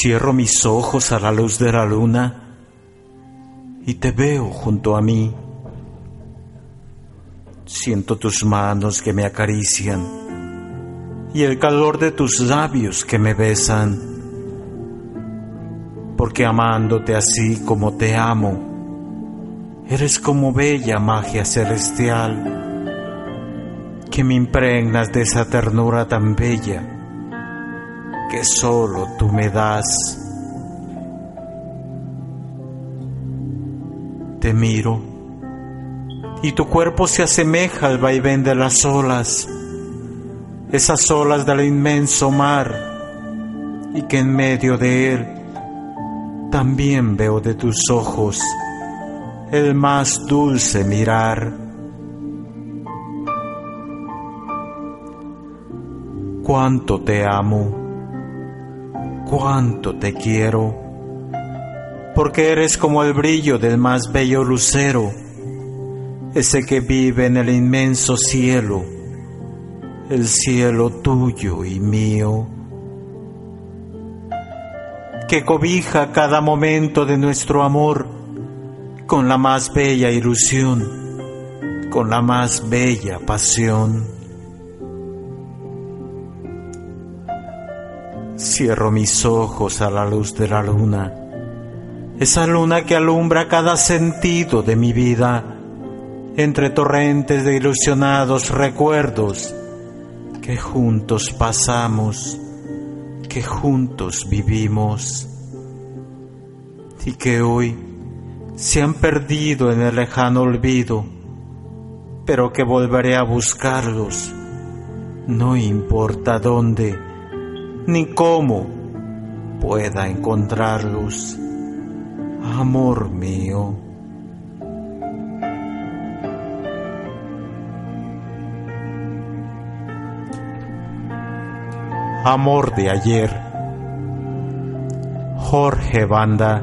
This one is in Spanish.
Cierro mis ojos a la luz de la luna y te veo junto a mí. Siento tus manos que me acarician y el calor de tus labios que me besan. Porque amándote así como te amo, eres como bella magia celestial que me impregnas de esa ternura tan bella que solo tú me das. Te miro y tu cuerpo se asemeja al vaivén de las olas, esas olas del inmenso mar, y que en medio de él también veo de tus ojos el más dulce mirar. cuánto te amo, cuánto te quiero, porque eres como el brillo del más bello lucero, ese que vive en el inmenso cielo, el cielo tuyo y mío, que cobija cada momento de nuestro amor con la más bella ilusión, con la más bella pasión. Cierro mis ojos a la luz de la luna, esa luna que alumbra cada sentido de mi vida, entre torrentes de ilusionados recuerdos que juntos pasamos, que juntos vivimos. Y que hoy se han perdido en el lejano olvido, pero que volveré a buscarlos, no importa dónde ni cómo pueda encontrarlos. Amor mío. Amor de ayer. Jorge Banda